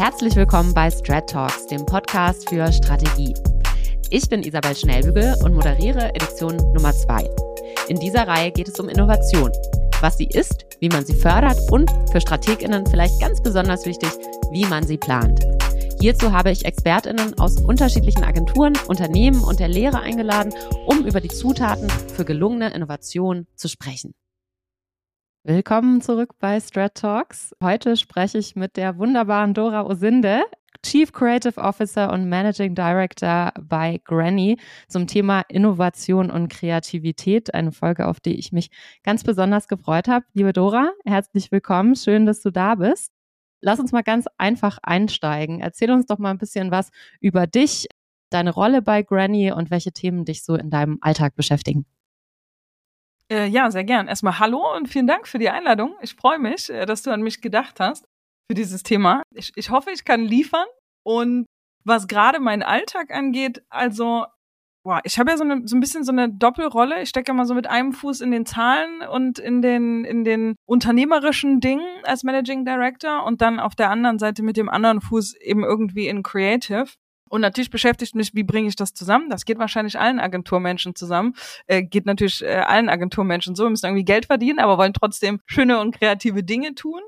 Herzlich willkommen bei Strat Talks, dem Podcast für Strategie. Ich bin Isabel Schnellbügel und moderiere Edition Nummer 2. In dieser Reihe geht es um Innovation, was sie ist, wie man sie fördert und für Strateginnen vielleicht ganz besonders wichtig, wie man sie plant. Hierzu habe ich Expertinnen aus unterschiedlichen Agenturen, Unternehmen und der Lehre eingeladen, um über die Zutaten für gelungene Innovation zu sprechen. Willkommen zurück bei Strat Talks. Heute spreche ich mit der wunderbaren Dora Osinde, Chief Creative Officer und Managing Director bei Granny zum Thema Innovation und Kreativität. Eine Folge, auf die ich mich ganz besonders gefreut habe. Liebe Dora, herzlich willkommen. Schön, dass du da bist. Lass uns mal ganz einfach einsteigen. Erzähl uns doch mal ein bisschen was über dich, deine Rolle bei Granny und welche Themen dich so in deinem Alltag beschäftigen. Äh, ja, sehr gern. Erstmal hallo und vielen Dank für die Einladung. Ich freue mich, äh, dass du an mich gedacht hast für dieses Thema. Ich, ich hoffe, ich kann liefern. Und was gerade meinen Alltag angeht, also Boah, ich habe ja so, eine, so ein bisschen so eine Doppelrolle. Ich stecke mal so mit einem Fuß in den Zahlen und in den, in den unternehmerischen Dingen als Managing Director und dann auf der anderen Seite mit dem anderen Fuß eben irgendwie in Creative. Und natürlich beschäftigt mich, wie bringe ich das zusammen? Das geht wahrscheinlich allen Agenturmenschen zusammen. Äh, geht natürlich äh, allen Agenturmenschen so. Wir müssen irgendwie Geld verdienen, aber wollen trotzdem schöne und kreative Dinge tun.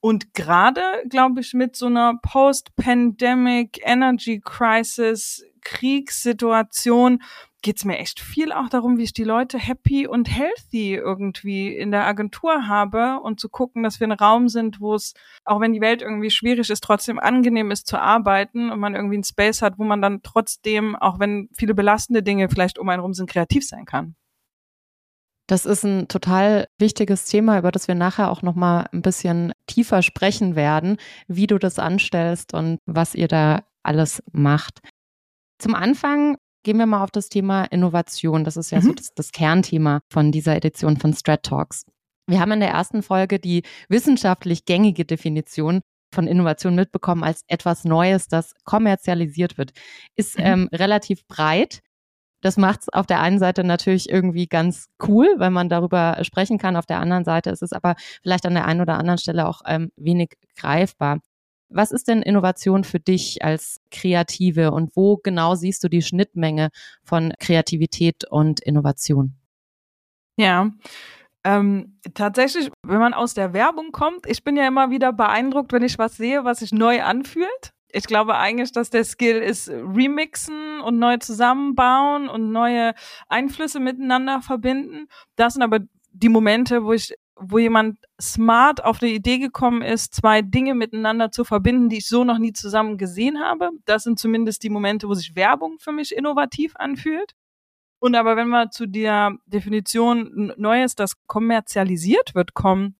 Und gerade, glaube ich, mit so einer Post-Pandemic Energy Crisis Kriegssituation geht es mir echt viel auch darum, wie ich die Leute happy und healthy irgendwie in der Agentur habe und zu gucken, dass wir ein Raum sind, wo es, auch wenn die Welt irgendwie schwierig ist, trotzdem angenehm ist zu arbeiten und man irgendwie einen Space hat, wo man dann trotzdem, auch wenn viele belastende Dinge vielleicht um einen rum sind, kreativ sein kann. Das ist ein total wichtiges Thema, über das wir nachher auch noch mal ein bisschen tiefer sprechen werden, wie du das anstellst und was ihr da alles macht. Zum Anfang gehen wir mal auf das Thema Innovation. Das ist ja mhm. so das, das Kernthema von dieser Edition von Strat Talks. Wir haben in der ersten Folge die wissenschaftlich gängige Definition von Innovation mitbekommen als etwas Neues, das kommerzialisiert wird. Ist mhm. ähm, relativ breit. Das macht es auf der einen Seite natürlich irgendwie ganz cool, weil man darüber sprechen kann. Auf der anderen Seite ist es aber vielleicht an der einen oder anderen Stelle auch ähm, wenig greifbar. Was ist denn Innovation für dich als Kreative und wo genau siehst du die Schnittmenge von Kreativität und Innovation? Ja, ähm, tatsächlich, wenn man aus der Werbung kommt, ich bin ja immer wieder beeindruckt, wenn ich was sehe, was sich neu anfühlt. Ich glaube eigentlich, dass der Skill ist remixen und neu zusammenbauen und neue Einflüsse miteinander verbinden. Das sind aber die Momente, wo ich wo jemand smart auf die Idee gekommen ist, zwei Dinge miteinander zu verbinden, die ich so noch nie zusammen gesehen habe. Das sind zumindest die Momente, wo sich Werbung für mich innovativ anfühlt. Und aber wenn wir zu der Definition Neues, das kommerzialisiert wird, kommen,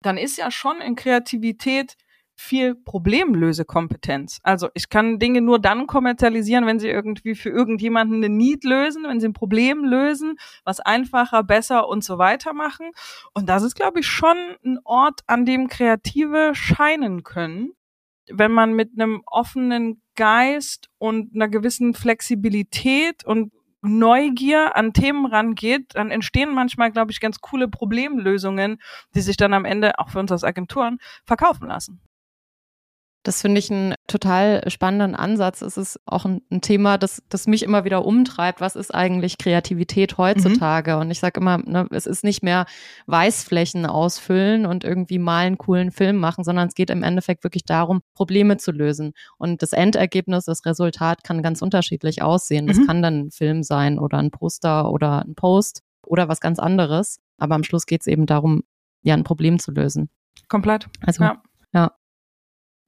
dann ist ja schon in Kreativität viel Problemlösekompetenz. Also ich kann Dinge nur dann kommerzialisieren, wenn sie irgendwie für irgendjemanden eine Need lösen, wenn sie ein Problem lösen, was einfacher, besser und so weiter machen. Und das ist, glaube ich, schon ein Ort, an dem Kreative scheinen können, wenn man mit einem offenen Geist und einer gewissen Flexibilität und Neugier an Themen rangeht, dann entstehen manchmal, glaube ich, ganz coole Problemlösungen, die sich dann am Ende auch für uns als Agenturen verkaufen lassen. Das finde ich einen total spannenden Ansatz. Es ist auch ein, ein, Thema, das, das mich immer wieder umtreibt. Was ist eigentlich Kreativität heutzutage? Mhm. Und ich sage immer, ne, es ist nicht mehr Weißflächen ausfüllen und irgendwie mal einen coolen Film machen, sondern es geht im Endeffekt wirklich darum, Probleme zu lösen. Und das Endergebnis, das Resultat kann ganz unterschiedlich aussehen. Das mhm. kann dann ein Film sein oder ein Poster oder ein Post oder was ganz anderes. Aber am Schluss geht es eben darum, ja, ein Problem zu lösen. Komplett. Also, ja.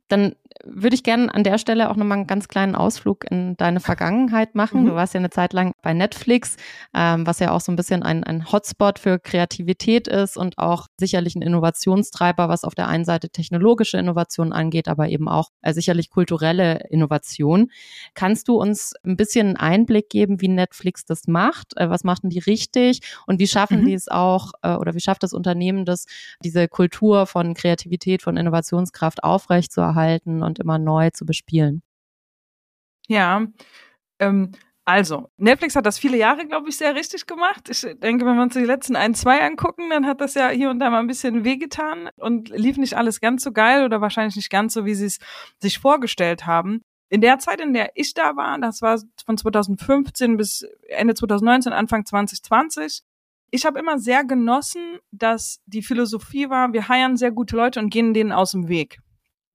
Dann würde ich gerne an der Stelle auch nochmal einen ganz kleinen Ausflug in deine Vergangenheit machen. Mhm. Du warst ja eine Zeit lang bei Netflix, ähm, was ja auch so ein bisschen ein, ein Hotspot für Kreativität ist und auch sicherlich ein Innovationstreiber, was auf der einen Seite technologische Innovation angeht, aber eben auch äh, sicherlich kulturelle Innovation. Kannst du uns ein bisschen einen Einblick geben, wie Netflix das macht? Äh, was machen die richtig und wie schaffen mhm. die es auch äh, oder wie schafft das Unternehmen das, diese Kultur von Kreativität, von Innovationskraft aufrechtzuerhalten und immer neu zu bespielen? Ja, ähm, Also, Netflix hat das viele Jahre, glaube ich, sehr richtig gemacht. Ich denke, wenn wir uns die letzten ein, zwei angucken, dann hat das ja hier und da mal ein bisschen wehgetan und lief nicht alles ganz so geil oder wahrscheinlich nicht ganz so, wie sie es sich vorgestellt haben. In der Zeit, in der ich da war, das war von 2015 bis Ende 2019, Anfang 2020, ich habe immer sehr genossen, dass die Philosophie war, wir heiern sehr gute Leute und gehen denen aus dem Weg.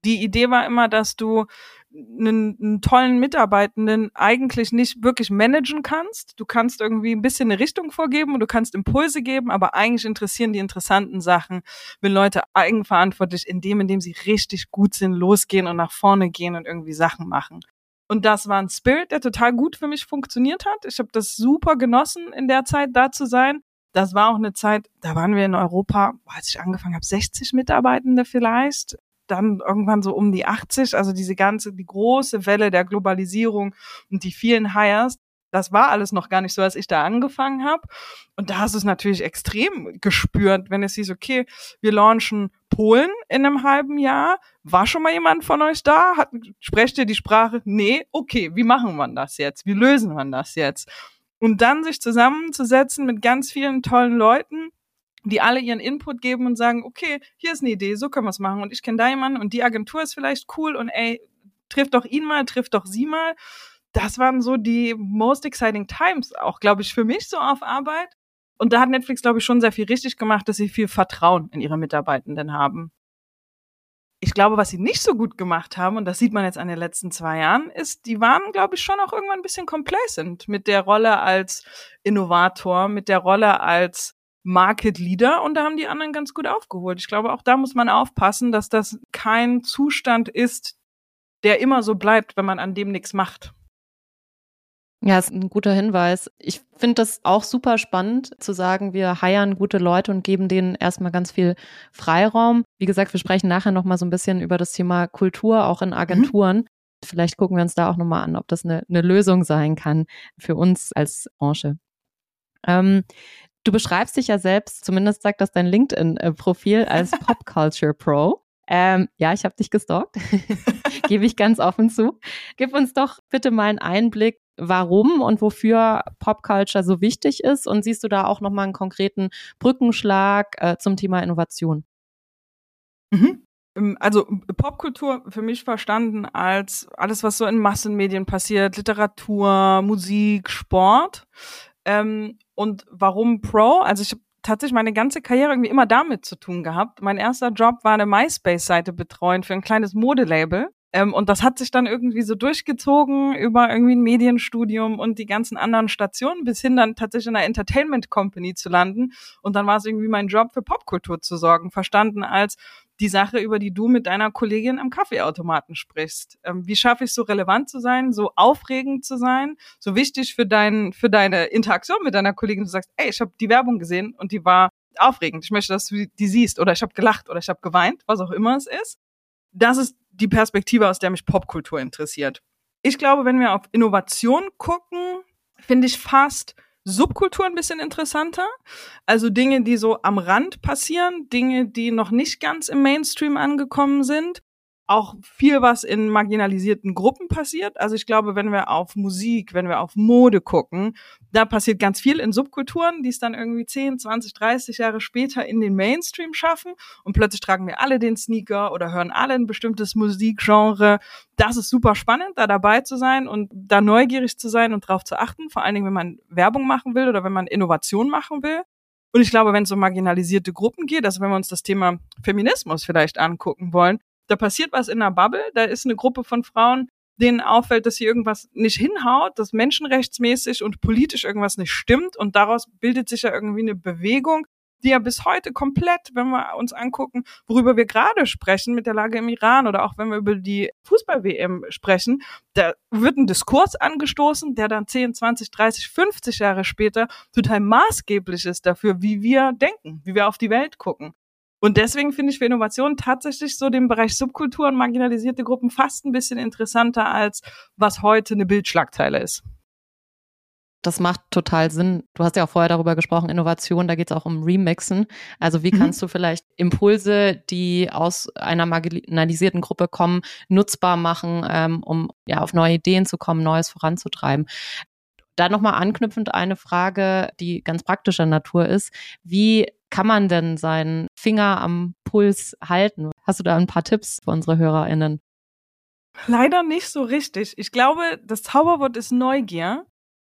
Die Idee war immer, dass du einen, einen tollen Mitarbeitenden eigentlich nicht wirklich managen kannst. Du kannst irgendwie ein bisschen eine Richtung vorgeben und du kannst Impulse geben, aber eigentlich interessieren die interessanten Sachen, wenn Leute eigenverantwortlich in dem, in dem sie richtig gut sind, losgehen und nach vorne gehen und irgendwie Sachen machen. Und das war ein Spirit, der total gut für mich funktioniert hat. Ich habe das super genossen, in der Zeit da zu sein. Das war auch eine Zeit, da waren wir in Europa, als ich angefangen habe, 60 Mitarbeitende vielleicht dann irgendwann so um die 80, also diese ganze, die große Welle der Globalisierung und die vielen Hires, das war alles noch gar nicht so, als ich da angefangen habe. Und da hast du es natürlich extrem gespürt, wenn es hieß, okay, wir launchen Polen in einem halben Jahr. War schon mal jemand von euch da? Hat, sprecht ihr die Sprache? Nee, okay, wie machen wir das jetzt? Wie lösen wir das jetzt? Und dann sich zusammenzusetzen mit ganz vielen tollen Leuten, die alle ihren Input geben und sagen, okay, hier ist eine Idee, so können wir es machen und ich kenne da jemanden und die Agentur ist vielleicht cool und ey, trifft doch ihn mal, trifft doch sie mal. Das waren so die most exciting times, auch glaube ich für mich so auf Arbeit. Und da hat Netflix, glaube ich, schon sehr viel richtig gemacht, dass sie viel Vertrauen in ihre Mitarbeitenden haben. Ich glaube, was sie nicht so gut gemacht haben, und das sieht man jetzt an den letzten zwei Jahren, ist, die waren, glaube ich, schon auch irgendwann ein bisschen complacent mit der Rolle als Innovator, mit der Rolle als Market Leader und da haben die anderen ganz gut aufgeholt. Ich glaube, auch da muss man aufpassen, dass das kein Zustand ist, der immer so bleibt, wenn man an dem nichts macht. Ja, ist ein guter Hinweis. Ich finde das auch super spannend zu sagen, wir heiern gute Leute und geben denen erstmal ganz viel Freiraum. Wie gesagt, wir sprechen nachher nochmal so ein bisschen über das Thema Kultur auch in Agenturen. Mhm. Vielleicht gucken wir uns da auch nochmal an, ob das eine, eine Lösung sein kann für uns als Branche. Ähm, Du beschreibst dich ja selbst, zumindest sagt das dein LinkedIn-Profil, als Pop Culture Pro. Ähm, ja, ich habe dich gestalkt, gebe ich ganz offen zu. Gib uns doch bitte mal einen Einblick, warum und wofür Popculture so wichtig ist und siehst du da auch nochmal einen konkreten Brückenschlag äh, zum Thema Innovation? Mhm. Ähm, also Popkultur für mich verstanden als alles, was so in Massenmedien passiert, Literatur, Musik, Sport. Ähm, und warum Pro? Also ich habe tatsächlich meine ganze Karriere irgendwie immer damit zu tun gehabt. Mein erster Job war eine MySpace-Seite betreuen für ein kleines Modelabel. Ähm, und das hat sich dann irgendwie so durchgezogen über irgendwie ein Medienstudium und die ganzen anderen Stationen bis hin dann tatsächlich in einer Entertainment Company zu landen. Und dann war es irgendwie mein Job für Popkultur zu sorgen, verstanden als die Sache, über die du mit deiner Kollegin am Kaffeeautomaten sprichst. Ähm, wie schaffe ich so relevant zu sein, so aufregend zu sein, so wichtig für dein, für deine Interaktion mit deiner Kollegin, du sagst, ey, ich habe die Werbung gesehen und die war aufregend. Ich möchte, dass du die siehst oder ich habe gelacht oder ich habe geweint, was auch immer es ist. Das ist die Perspektive, aus der mich Popkultur interessiert. Ich glaube, wenn wir auf Innovation gucken, finde ich fast Subkultur ein bisschen interessanter. Also Dinge, die so am Rand passieren, Dinge, die noch nicht ganz im Mainstream angekommen sind auch viel, was in marginalisierten Gruppen passiert. Also ich glaube, wenn wir auf Musik, wenn wir auf Mode gucken, da passiert ganz viel in Subkulturen, die es dann irgendwie 10, 20, 30 Jahre später in den Mainstream schaffen und plötzlich tragen wir alle den Sneaker oder hören alle ein bestimmtes Musikgenre. Das ist super spannend, da dabei zu sein und da neugierig zu sein und drauf zu achten, vor allen Dingen, wenn man Werbung machen will oder wenn man Innovation machen will. Und ich glaube, wenn es um marginalisierte Gruppen geht, also wenn wir uns das Thema Feminismus vielleicht angucken wollen, da passiert was in einer Bubble, da ist eine Gruppe von Frauen, denen auffällt, dass hier irgendwas nicht hinhaut, dass menschenrechtsmäßig und politisch irgendwas nicht stimmt und daraus bildet sich ja irgendwie eine Bewegung, die ja bis heute komplett, wenn wir uns angucken, worüber wir gerade sprechen mit der Lage im Iran oder auch wenn wir über die Fußball-WM sprechen, da wird ein Diskurs angestoßen, der dann 10, 20, 30, 50 Jahre später total maßgeblich ist dafür, wie wir denken, wie wir auf die Welt gucken. Und deswegen finde ich für Innovation tatsächlich so den Bereich Subkultur und marginalisierte Gruppen fast ein bisschen interessanter als was heute eine Bildschlagzeile ist. Das macht total Sinn. Du hast ja auch vorher darüber gesprochen, Innovation, da geht es auch um Remixen. Also wie mhm. kannst du vielleicht Impulse, die aus einer marginalisierten Gruppe kommen, nutzbar machen, ähm, um ja auf neue Ideen zu kommen, Neues voranzutreiben. Da nochmal anknüpfend eine Frage, die ganz praktischer Natur ist. Wie kann man denn seinen Finger am Puls halten? Hast du da ein paar Tipps für unsere HörerInnen? Leider nicht so richtig. Ich glaube, das Zauberwort ist Neugier.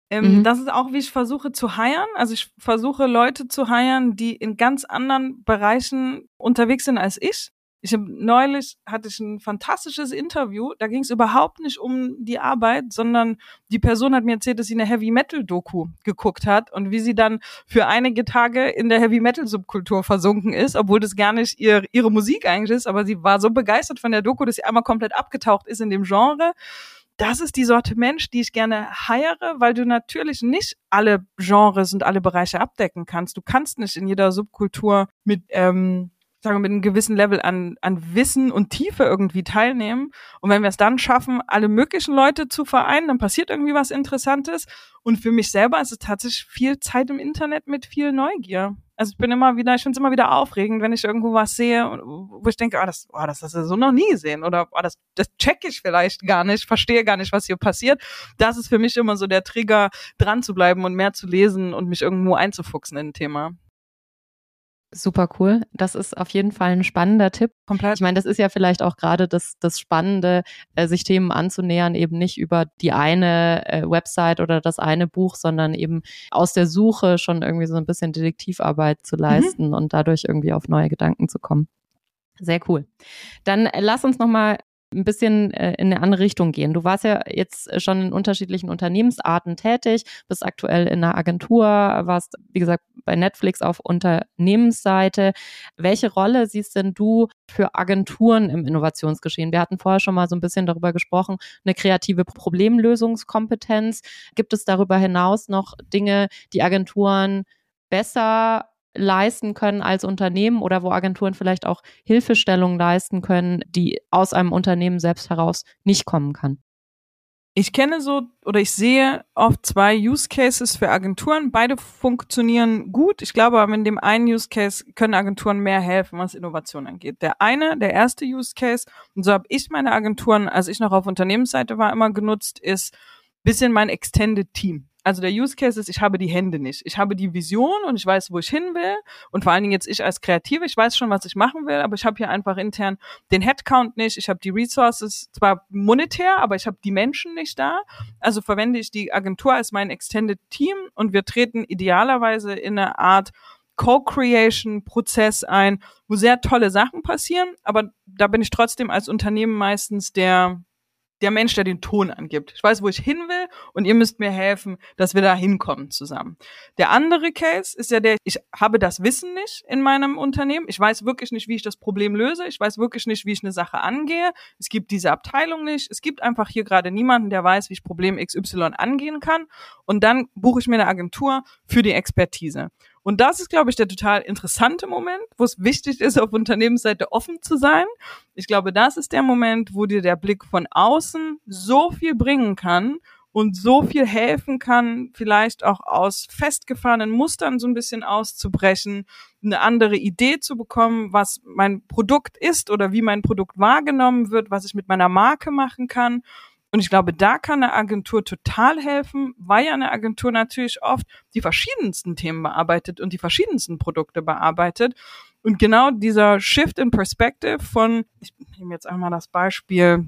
Ähm, mhm. Das ist auch, wie ich versuche zu heiern. Also ich versuche Leute zu heiern, die in ganz anderen Bereichen unterwegs sind als ich. Ich habe neulich hatte ich ein fantastisches Interview. Da ging es überhaupt nicht um die Arbeit, sondern die Person hat mir erzählt, dass sie eine Heavy Metal Doku geguckt hat und wie sie dann für einige Tage in der Heavy Metal Subkultur versunken ist, obwohl das gar nicht ihr, ihre Musik eigentlich ist. Aber sie war so begeistert von der Doku, dass sie einmal komplett abgetaucht ist in dem Genre das ist die Sorte Mensch, die ich gerne heiere, weil du natürlich nicht alle Genres und alle Bereiche abdecken kannst. Du kannst nicht in jeder Subkultur mit ähm, sagen wir, mit einem gewissen Level an, an Wissen und Tiefe irgendwie teilnehmen. Und wenn wir es dann schaffen, alle möglichen Leute zu vereinen, dann passiert irgendwie was Interessantes. Und für mich selber ist es tatsächlich viel Zeit im Internet mit viel Neugier. Also ich bin immer wieder, ich finde es immer wieder aufregend, wenn ich irgendwo was sehe, wo ich denke, ah, das, oh, das hast du so noch nie gesehen oder oh, das, das check ich vielleicht gar nicht, verstehe gar nicht, was hier passiert. Das ist für mich immer so der Trigger, dran zu bleiben und mehr zu lesen und mich irgendwo einzufuchsen in ein Thema. Super cool. Das ist auf jeden Fall ein spannender Tipp. Komplett. Ich meine, das ist ja vielleicht auch gerade das, das Spannende, äh, sich Themen anzunähern, eben nicht über die eine äh, Website oder das eine Buch, sondern eben aus der Suche schon irgendwie so ein bisschen Detektivarbeit zu mhm. leisten mhm. und dadurch irgendwie auf neue Gedanken zu kommen. Sehr cool. Dann äh, lass uns nochmal ein bisschen äh, in eine andere Richtung gehen. Du warst ja jetzt schon in unterschiedlichen Unternehmensarten tätig, bist aktuell in einer Agentur, warst, wie gesagt, bei Netflix auf Unternehmensseite. Welche Rolle siehst denn du für Agenturen im Innovationsgeschehen? Wir hatten vorher schon mal so ein bisschen darüber gesprochen, eine kreative Problemlösungskompetenz. Gibt es darüber hinaus noch Dinge, die Agenturen besser leisten können als Unternehmen oder wo Agenturen vielleicht auch Hilfestellungen leisten können, die aus einem Unternehmen selbst heraus nicht kommen kann? Ich kenne so oder ich sehe oft zwei Use Cases für Agenturen. Beide funktionieren gut. Ich glaube aber in dem einen Use Case können Agenturen mehr helfen, was Innovation angeht. Der eine, der erste Use Case, und so habe ich meine Agenturen, als ich noch auf Unternehmensseite war, immer genutzt, ist bisschen mein Extended Team. Also der Use Case ist, ich habe die Hände nicht. Ich habe die Vision und ich weiß, wo ich hin will. Und vor allen Dingen jetzt ich als Kreative, ich weiß schon, was ich machen will, aber ich habe hier einfach intern den Headcount nicht. Ich habe die Resources zwar monetär, aber ich habe die Menschen nicht da. Also verwende ich die Agentur als mein Extended Team und wir treten idealerweise in eine Art Co-Creation-Prozess ein, wo sehr tolle Sachen passieren, aber da bin ich trotzdem als Unternehmen meistens der der Mensch, der den Ton angibt. Ich weiß, wo ich hin will und ihr müsst mir helfen, dass wir da hinkommen zusammen. Der andere Case ist ja der, ich habe das Wissen nicht in meinem Unternehmen. Ich weiß wirklich nicht, wie ich das Problem löse. Ich weiß wirklich nicht, wie ich eine Sache angehe. Es gibt diese Abteilung nicht. Es gibt einfach hier gerade niemanden, der weiß, wie ich Problem XY angehen kann. Und dann buche ich mir eine Agentur für die Expertise. Und das ist, glaube ich, der total interessante Moment, wo es wichtig ist, auf Unternehmensseite offen zu sein. Ich glaube, das ist der Moment, wo dir der Blick von außen so viel bringen kann und so viel helfen kann, vielleicht auch aus festgefahrenen Mustern so ein bisschen auszubrechen, eine andere Idee zu bekommen, was mein Produkt ist oder wie mein Produkt wahrgenommen wird, was ich mit meiner Marke machen kann. Und ich glaube, da kann eine Agentur total helfen, weil ja eine Agentur natürlich oft die verschiedensten Themen bearbeitet und die verschiedensten Produkte bearbeitet. Und genau dieser Shift in Perspective von, ich nehme jetzt einmal das Beispiel,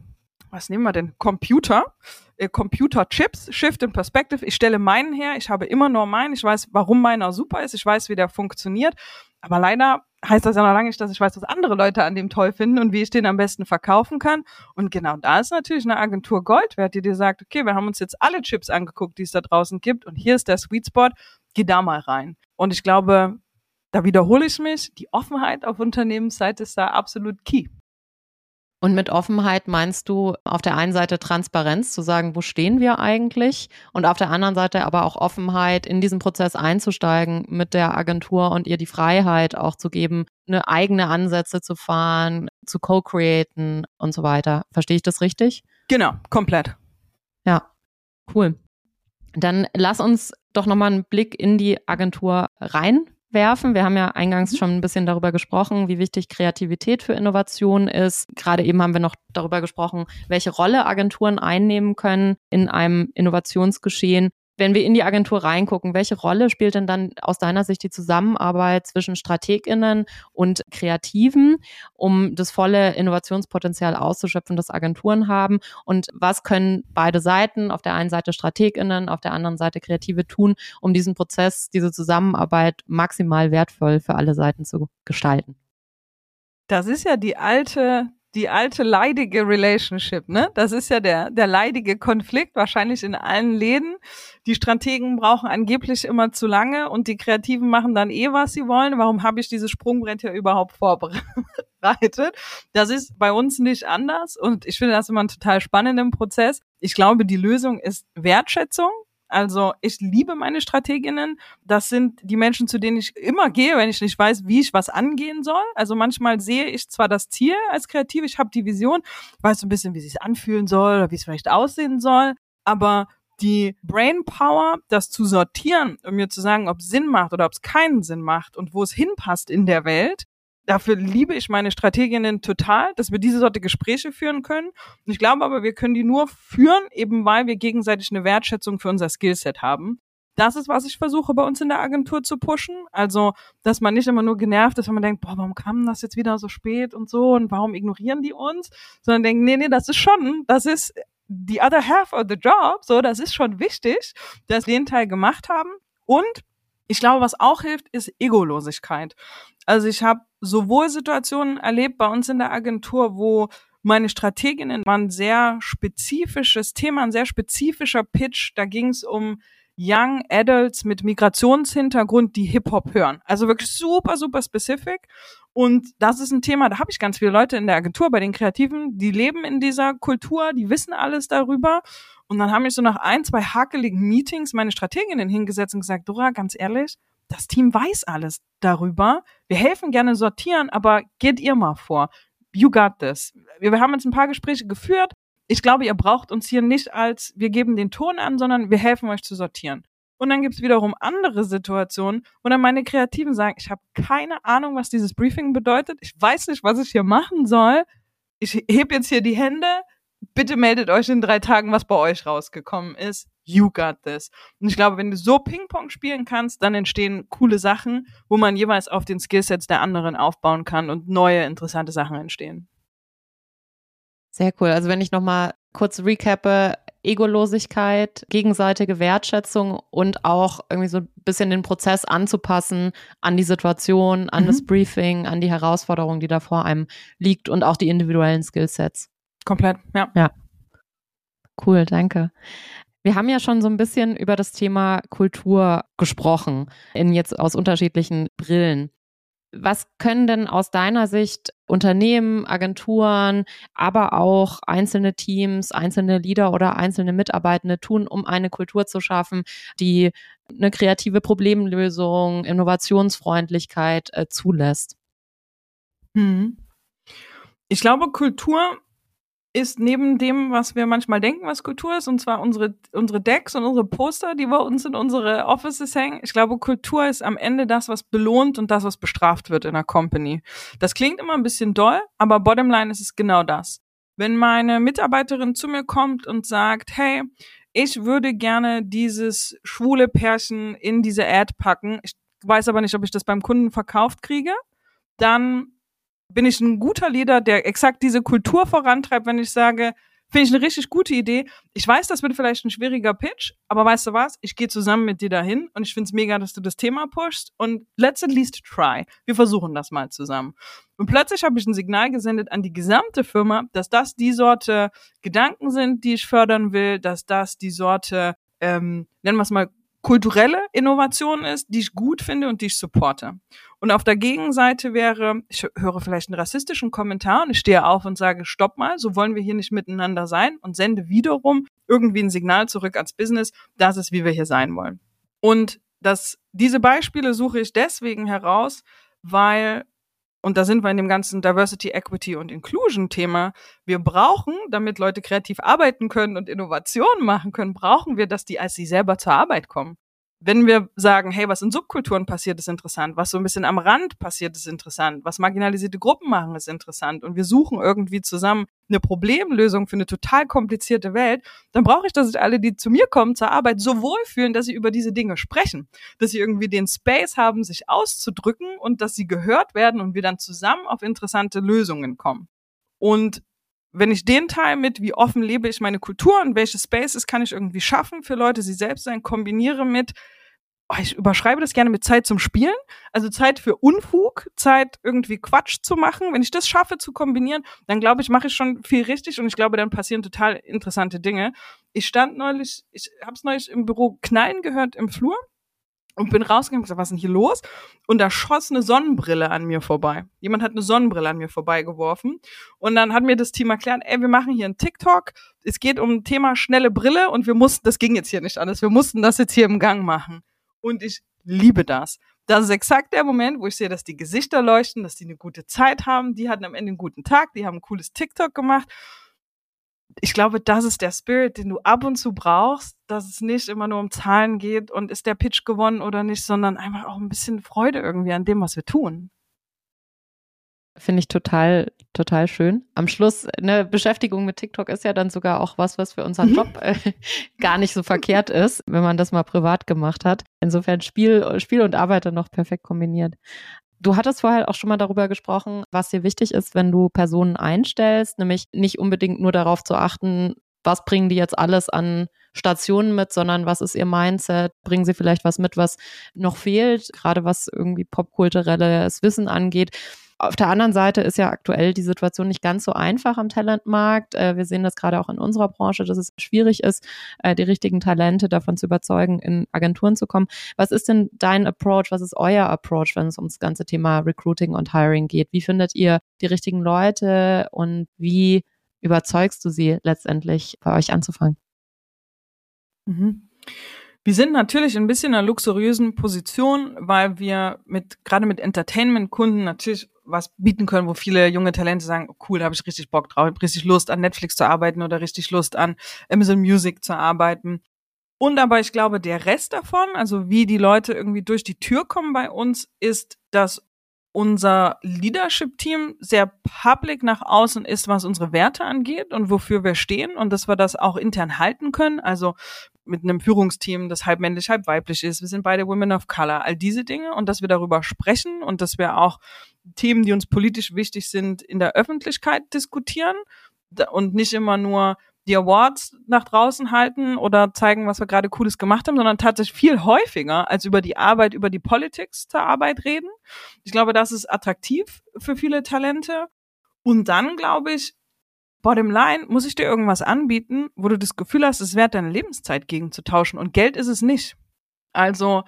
was nehmen wir denn? Computer, äh, Computer-Chips, Shift in Perspective. Ich stelle meinen her, ich habe immer nur meinen, ich weiß, warum meiner super ist, ich weiß, wie der funktioniert. Aber leider heißt das ja noch lange nicht, dass ich weiß, was andere Leute an dem toll finden und wie ich den am besten verkaufen kann. Und genau da ist natürlich eine Agentur Gold wert, die dir sagt, okay, wir haben uns jetzt alle Chips angeguckt, die es da draußen gibt und hier ist der Sweet Spot, geh da mal rein. Und ich glaube, da wiederhole ich mich, die Offenheit auf Unternehmensseite ist da absolut key. Und mit Offenheit meinst du auf der einen Seite Transparenz, zu sagen, wo stehen wir eigentlich? Und auf der anderen Seite aber auch Offenheit, in diesen Prozess einzusteigen mit der Agentur und ihr die Freiheit auch zu geben, eine eigene Ansätze zu fahren, zu co-createn und so weiter. Verstehe ich das richtig? Genau, komplett. Ja, cool. Dann lass uns doch nochmal einen Blick in die Agentur rein werfen. Wir haben ja eingangs mhm. schon ein bisschen darüber gesprochen, wie wichtig Kreativität für Innovation ist. Gerade eben haben wir noch darüber gesprochen, welche Rolle Agenturen einnehmen können in einem Innovationsgeschehen. Wenn wir in die Agentur reingucken, welche Rolle spielt denn dann aus deiner Sicht die Zusammenarbeit zwischen StrategInnen und Kreativen, um das volle Innovationspotenzial auszuschöpfen, das Agenturen haben? Und was können beide Seiten, auf der einen Seite StrategInnen, auf der anderen Seite Kreative tun, um diesen Prozess, diese Zusammenarbeit maximal wertvoll für alle Seiten zu gestalten? Das ist ja die alte die alte leidige Relationship, ne? Das ist ja der, der leidige Konflikt, wahrscheinlich in allen Läden. Die Strategen brauchen angeblich immer zu lange und die Kreativen machen dann eh, was sie wollen. Warum habe ich dieses Sprungbrett hier überhaupt vorbereitet? Das ist bei uns nicht anders und ich finde das immer einen total spannenden Prozess. Ich glaube, die Lösung ist Wertschätzung also ich liebe meine Strateginnen. Das sind die Menschen, zu denen ich immer gehe, wenn ich nicht weiß, wie ich was angehen soll. Also manchmal sehe ich zwar das Ziel als Kreativ, ich habe die Vision, weiß so ein bisschen, wie es sich anfühlen soll oder wie es vielleicht aussehen soll, aber die Brainpower, das zu sortieren, um mir zu sagen, ob es Sinn macht oder ob es keinen Sinn macht und wo es hinpasst in der Welt, Dafür liebe ich meine Strateginnen total, dass wir diese Sorte Gespräche führen können. Und ich glaube aber, wir können die nur führen, eben weil wir gegenseitig eine Wertschätzung für unser Skillset haben. Das ist, was ich versuche bei uns in der Agentur zu pushen. Also, dass man nicht immer nur genervt ist, wenn man denkt, boah, warum kam das jetzt wieder so spät und so und warum ignorieren die uns? Sondern denken, nee, nee, das ist schon, das ist the other half of the job. So, das ist schon wichtig, dass wir den Teil gemacht haben. Und ich glaube, was auch hilft, ist Egolosigkeit. Also ich habe sowohl Situationen erlebt bei uns in der Agentur, wo meine Strateginnen waren sehr spezifisches Thema, ein sehr spezifischer Pitch. Da ging es um Young Adults mit Migrationshintergrund, die Hip-Hop hören. Also wirklich super, super specific. Und das ist ein Thema, da habe ich ganz viele Leute in der Agentur, bei den Kreativen, die leben in dieser Kultur, die wissen alles darüber. Und dann haben mich so nach ein, zwei hakeligen Meetings meine Strateginnen hingesetzt und gesagt, Dora, ganz ehrlich, das Team weiß alles darüber. Wir helfen gerne sortieren, aber geht ihr mal vor. You got this. Wir haben jetzt ein paar Gespräche geführt. Ich glaube, ihr braucht uns hier nicht als, wir geben den Ton an, sondern wir helfen euch zu sortieren. Und dann gibt's wiederum andere Situationen, wo dann meine Kreativen sagen, ich habe keine Ahnung, was dieses Briefing bedeutet. Ich weiß nicht, was ich hier machen soll. Ich heb jetzt hier die Hände bitte meldet euch in drei Tagen, was bei euch rausgekommen ist. You got this. Und ich glaube, wenn du so Ping-Pong spielen kannst, dann entstehen coole Sachen, wo man jeweils auf den Skillsets der anderen aufbauen kann und neue interessante Sachen entstehen. Sehr cool. Also wenn ich nochmal kurz recappe, Egolosigkeit, gegenseitige Wertschätzung und auch irgendwie so ein bisschen den Prozess anzupassen an die Situation, an mhm. das Briefing, an die Herausforderung, die da vor einem liegt und auch die individuellen Skillsets. Komplett, ja. Ja. Cool, danke. Wir haben ja schon so ein bisschen über das Thema Kultur gesprochen, in jetzt aus unterschiedlichen Brillen. Was können denn aus deiner Sicht Unternehmen, Agenturen, aber auch einzelne Teams, einzelne Leader oder einzelne Mitarbeitende tun, um eine Kultur zu schaffen, die eine kreative Problemlösung, Innovationsfreundlichkeit äh, zulässt? Hm. Ich glaube, Kultur ist neben dem, was wir manchmal denken, was Kultur ist, und zwar unsere, unsere Decks und unsere Poster, die bei uns in unsere Offices hängen. Ich glaube, Kultur ist am Ende das, was belohnt und das, was bestraft wird in einer Company. Das klingt immer ein bisschen doll, aber bottomline ist es genau das. Wenn meine Mitarbeiterin zu mir kommt und sagt, hey, ich würde gerne dieses schwule Pärchen in diese Ad packen, ich weiß aber nicht, ob ich das beim Kunden verkauft kriege, dann bin ich ein guter Leader, der exakt diese Kultur vorantreibt, wenn ich sage, finde ich eine richtig gute Idee. Ich weiß, das wird vielleicht ein schwieriger Pitch, aber weißt du was? Ich gehe zusammen mit dir dahin und ich finde es mega, dass du das Thema pushst und let's at least try. Wir versuchen das mal zusammen. Und plötzlich habe ich ein Signal gesendet an die gesamte Firma, dass das die Sorte Gedanken sind, die ich fördern will, dass das die Sorte, ähm, nennen wir es mal, kulturelle Innovation ist, die ich gut finde und die ich supporte. Und auf der Gegenseite wäre, ich höre vielleicht einen rassistischen Kommentar und ich stehe auf und sage, stopp mal, so wollen wir hier nicht miteinander sein und sende wiederum irgendwie ein Signal zurück ans Business, das ist, wie wir hier sein wollen. Und das, diese Beispiele suche ich deswegen heraus, weil und da sind wir in dem ganzen Diversity, Equity und Inclusion Thema. Wir brauchen, damit Leute kreativ arbeiten können und Innovationen machen können, brauchen wir, dass die als sie selber zur Arbeit kommen. Wenn wir sagen, hey, was in Subkulturen passiert, ist interessant, was so ein bisschen am Rand passiert, ist interessant, was marginalisierte Gruppen machen, ist interessant. Und wir suchen irgendwie zusammen eine Problemlösung für eine total komplizierte Welt, dann brauche ich, dass sich alle, die zu mir kommen zur Arbeit, so wohlfühlen, dass sie über diese Dinge sprechen, dass sie irgendwie den Space haben, sich auszudrücken und dass sie gehört werden und wir dann zusammen auf interessante Lösungen kommen. Und wenn ich den Teil mit, wie offen lebe ich meine Kultur und welche Spaces kann ich irgendwie schaffen für Leute, sie selbst sein, kombiniere mit, oh, ich überschreibe das gerne mit Zeit zum Spielen, also Zeit für Unfug, Zeit irgendwie Quatsch zu machen. Wenn ich das schaffe zu kombinieren, dann glaube ich, mache ich schon viel richtig und ich glaube, dann passieren total interessante Dinge. Ich stand neulich, ich habe es neulich im Büro knallen gehört im Flur und bin rausgegangen und gesagt, was ist denn hier los? Und da schoss eine Sonnenbrille an mir vorbei. Jemand hat eine Sonnenbrille an mir vorbeigeworfen. Und dann hat mir das Team erklärt, ey, wir machen hier einen TikTok. Es geht um ein Thema schnelle Brille und wir mussten, das ging jetzt hier nicht alles, wir mussten das jetzt hier im Gang machen. Und ich liebe das. Das ist exakt der Moment, wo ich sehe, dass die Gesichter leuchten, dass die eine gute Zeit haben. Die hatten am Ende einen guten Tag, die haben ein cooles TikTok gemacht ich glaube, das ist der Spirit, den du ab und zu brauchst, dass es nicht immer nur um Zahlen geht und ist der Pitch gewonnen oder nicht, sondern einfach auch ein bisschen Freude irgendwie an dem, was wir tun. Finde ich total, total schön. Am Schluss, eine Beschäftigung mit TikTok ist ja dann sogar auch was, was für unseren mhm. Job äh, gar nicht so verkehrt ist, wenn man das mal privat gemacht hat. Insofern Spiel, Spiel und Arbeit dann noch perfekt kombiniert. Du hattest vorher auch schon mal darüber gesprochen, was dir wichtig ist, wenn du Personen einstellst, nämlich nicht unbedingt nur darauf zu achten, was bringen die jetzt alles an Stationen mit, sondern was ist ihr Mindset? Bringen sie vielleicht was mit, was noch fehlt, gerade was irgendwie popkulturelles Wissen angeht? Auf der anderen Seite ist ja aktuell die Situation nicht ganz so einfach am Talentmarkt. Äh, wir sehen das gerade auch in unserer Branche, dass es schwierig ist, äh, die richtigen Talente davon zu überzeugen, in Agenturen zu kommen. Was ist denn dein Approach? Was ist euer Approach, wenn es ums ganze Thema Recruiting und Hiring geht? Wie findet ihr die richtigen Leute und wie überzeugst du sie letztendlich, bei euch anzufangen? Mhm. Wir sind natürlich ein bisschen in einer luxuriösen Position, weil wir mit, gerade mit Entertainment-Kunden natürlich was bieten können, wo viele junge Talente sagen, oh cool, da habe ich richtig Bock drauf, hab richtig Lust an Netflix zu arbeiten oder richtig Lust an Amazon Music zu arbeiten. Und aber ich glaube, der Rest davon, also wie die Leute irgendwie durch die Tür kommen bei uns, ist, dass unser Leadership-Team sehr public nach außen ist, was unsere Werte angeht und wofür wir stehen und dass wir das auch intern halten können. Also mit einem Führungsteam, das halb männlich, halb weiblich ist. Wir sind beide Women of Color. All diese Dinge und dass wir darüber sprechen und dass wir auch Themen, die uns politisch wichtig sind, in der Öffentlichkeit diskutieren und nicht immer nur die Awards nach draußen halten oder zeigen, was wir gerade Cooles gemacht haben, sondern tatsächlich viel häufiger als über die Arbeit, über die Politics zur Arbeit reden. Ich glaube, das ist attraktiv für viele Talente. Und dann glaube ich, bottom line, muss ich dir irgendwas anbieten, wo du das Gefühl hast, es wert, deine Lebenszeit gegen zu tauschen. Und Geld ist es nicht. Also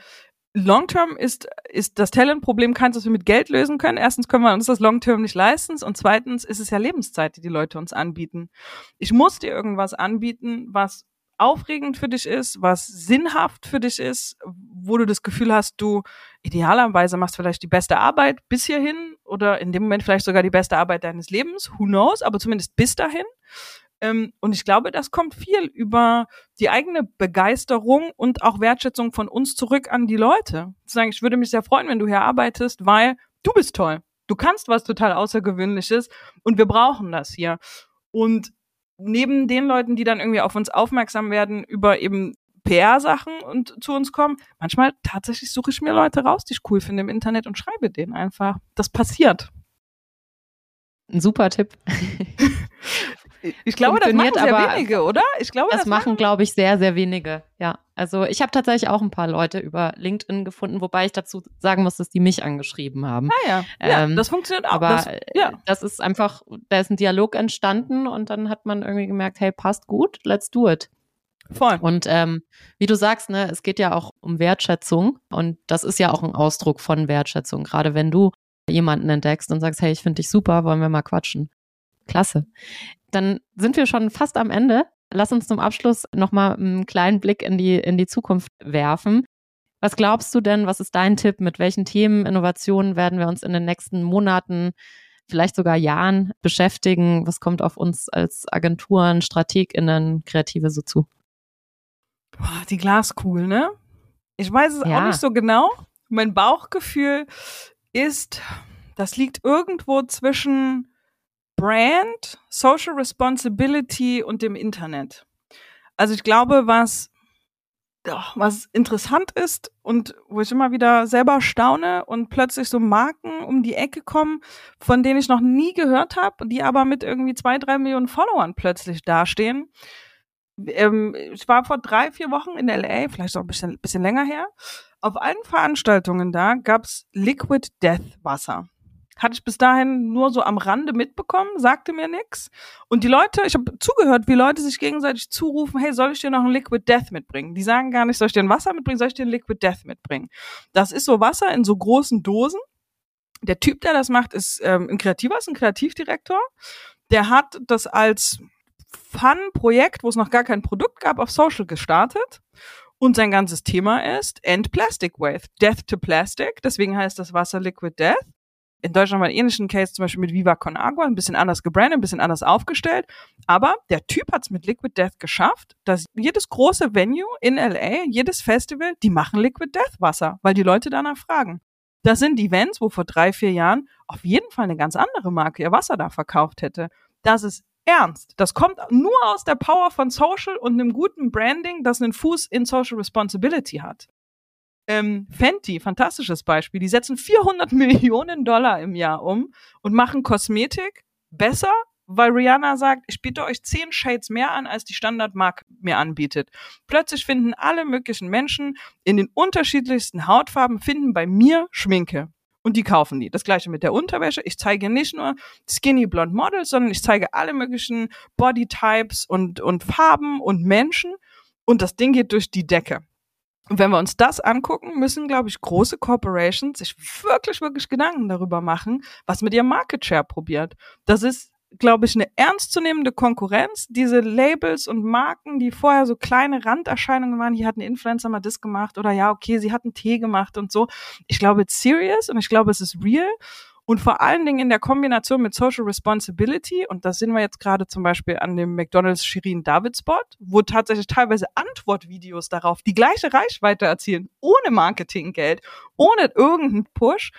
Long-Term ist, ist das Talent-Problem keins, das wir mit Geld lösen können. Erstens können wir uns das Long-Term nicht leisten und zweitens ist es ja Lebenszeit, die die Leute uns anbieten. Ich muss dir irgendwas anbieten, was aufregend für dich ist, was sinnhaft für dich ist, wo du das Gefühl hast, du idealerweise machst vielleicht die beste Arbeit bis hierhin oder in dem Moment vielleicht sogar die beste Arbeit deines Lebens, who knows, aber zumindest bis dahin. Ähm, und ich glaube, das kommt viel über die eigene Begeisterung und auch Wertschätzung von uns zurück an die Leute. Zu sagen, ich würde mich sehr freuen, wenn du hier arbeitest, weil du bist toll. Du kannst was total Außergewöhnliches und wir brauchen das hier. Und neben den Leuten, die dann irgendwie auf uns aufmerksam werden über eben PR-Sachen und zu uns kommen, manchmal tatsächlich suche ich mir Leute raus, die ich cool finde im Internet und schreibe denen einfach. Das passiert. Ein super Tipp. Ich glaube, das machen sehr wenige, oder? Ich glaube, das, das machen, glaube ich, sehr, sehr wenige. Ja, also ich habe tatsächlich auch ein paar Leute über LinkedIn gefunden, wobei ich dazu sagen muss, dass die mich angeschrieben haben. Ah ja, ähm, ja das funktioniert auch. Aber das, ja. das ist einfach, da ist ein Dialog entstanden und dann hat man irgendwie gemerkt, hey, passt gut, let's do it. Voll. Und ähm, wie du sagst, ne, es geht ja auch um Wertschätzung und das ist ja auch ein Ausdruck von Wertschätzung. Gerade wenn du jemanden entdeckst und sagst, hey, ich finde dich super, wollen wir mal quatschen. Klasse. Dann sind wir schon fast am Ende. Lass uns zum Abschluss nochmal einen kleinen Blick in die, in die Zukunft werfen. Was glaubst du denn, was ist dein Tipp? Mit welchen Themen, Innovationen werden wir uns in den nächsten Monaten, vielleicht sogar Jahren beschäftigen? Was kommt auf uns als Agenturen, StrategInnen, Kreative so zu? Boah, die Glaskugel, ne? Ich weiß es ja. auch nicht so genau. Mein Bauchgefühl ist, das liegt irgendwo zwischen Brand, Social Responsibility und dem Internet. Also ich glaube, was was interessant ist und wo ich immer wieder selber staune und plötzlich so Marken um die Ecke kommen, von denen ich noch nie gehört habe, die aber mit irgendwie zwei, drei Millionen Followern plötzlich dastehen. Ähm, ich war vor drei, vier Wochen in LA, vielleicht auch ein bisschen, bisschen länger her. Auf allen Veranstaltungen da gab's Liquid Death Wasser. Hatte ich bis dahin nur so am Rande mitbekommen, sagte mir nix. Und die Leute, ich habe zugehört, wie Leute sich gegenseitig zurufen, hey, soll ich dir noch ein Liquid Death mitbringen? Die sagen gar nicht, soll ich dir ein Wasser mitbringen, soll ich dir ein Liquid Death mitbringen? Das ist so Wasser in so großen Dosen. Der Typ, der das macht, ist ähm, ein Kreativer, ist ein Kreativdirektor. Der hat das als Fun-Projekt, wo es noch gar kein Produkt gab, auf Social gestartet. Und sein ganzes Thema ist End Plastic Waste, Death to Plastic. Deswegen heißt das Wasser Liquid Death in Deutschland mal einen ähnlichen Case zum Beispiel mit Viva Con Agua, ein bisschen anders gebrandet, ein bisschen anders aufgestellt. Aber der Typ hat es mit Liquid Death geschafft, dass jedes große Venue in LA, jedes Festival, die machen Liquid Death Wasser, weil die Leute danach fragen. Das sind Events, wo vor drei, vier Jahren auf jeden Fall eine ganz andere Marke ihr Wasser da verkauft hätte. Das ist ernst. Das kommt nur aus der Power von Social und einem guten Branding, das einen Fuß in Social Responsibility hat. Ähm, Fenty, fantastisches Beispiel, die setzen 400 Millionen Dollar im Jahr um und machen Kosmetik besser, weil Rihanna sagt, ich biete euch 10 Shades mehr an, als die Standardmarke mir anbietet. Plötzlich finden alle möglichen Menschen in den unterschiedlichsten Hautfarben, finden bei mir Schminke. Und die kaufen die. Das gleiche mit der Unterwäsche. Ich zeige nicht nur Skinny Blonde Models, sondern ich zeige alle möglichen Bodytypes und, und Farben und Menschen. Und das Ding geht durch die Decke. Und wenn wir uns das angucken, müssen, glaube ich, große Corporations sich wirklich, wirklich Gedanken darüber machen, was mit ihrem Market Share probiert. Das ist, glaube ich, eine ernstzunehmende Konkurrenz. Diese Labels und Marken, die vorher so kleine Randerscheinungen waren, hier hatten Influencer mal das gemacht oder ja, okay, sie hatten Tee gemacht und so. Ich glaube, it's serious und ich glaube, es ist real. Und vor allen Dingen in der Kombination mit Social Responsibility, und das sehen wir jetzt gerade zum Beispiel an dem McDonalds Shirin David Spot, wo tatsächlich teilweise Antwortvideos darauf die gleiche Reichweite erzielen, ohne Marketinggeld, ohne irgendeinen Push.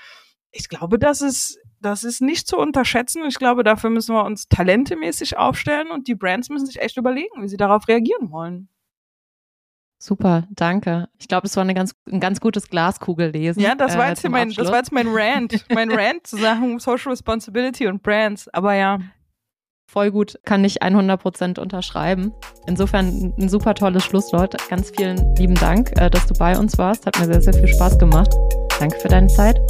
Ich glaube, das ist, das ist nicht zu unterschätzen. Ich glaube, dafür müssen wir uns talentemäßig aufstellen und die Brands müssen sich echt überlegen, wie sie darauf reagieren wollen. Super, danke. Ich glaube, es war eine ganz, ein ganz gutes Glaskugellesen. Ja, das war, äh, jetzt mein, das war jetzt mein Rant. Mein Rant zu Sachen Social Responsibility und Brands. Aber ja. Voll gut, kann ich 100% unterschreiben. Insofern ein super tolles Schlusswort. Ganz vielen lieben Dank, äh, dass du bei uns warst. Hat mir sehr, sehr viel Spaß gemacht. Danke für deine Zeit.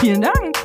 Vielen Dank.